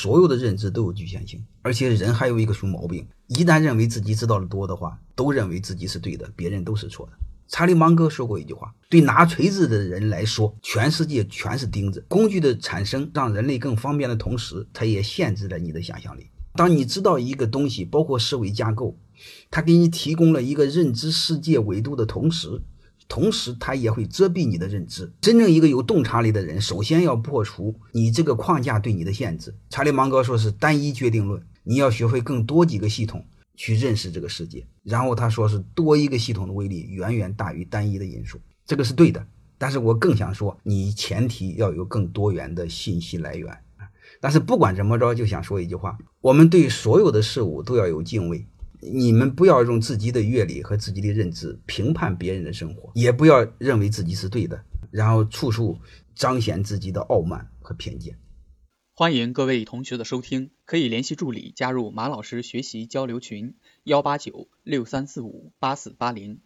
所有的认知都有局限性，而且人还有一个什么毛病？一旦认为自己知道的多的话，都认为自己是对的，别人都是错的。查理芒格说过一句话：“对拿锤子的人来说，全世界全是钉子。工具的产生让人类更方便的同时，它也限制了你的想象力。当你知道一个东西，包括思维架构，它给你提供了一个认知世界维度的同时，同时它也会遮蔽你的认知。真正一个有洞察力的人，首先要破除你这个框架对你的限制。查理芒格说是单一决定论，你要学会更多几个系统。”去认识这个世界，然后他说是多一个系统的威力远远大于单一的因素，这个是对的。但是我更想说，你前提要有更多元的信息来源但是不管怎么着，就想说一句话：我们对所有的事物都要有敬畏。你们不要用自己的阅历和自己的认知评判别人的生活，也不要认为自己是对的，然后处处彰显自己的傲慢和偏见。欢迎各位同学的收听，可以联系助理加入马老师学习交流群：幺八九六三四五八四八零。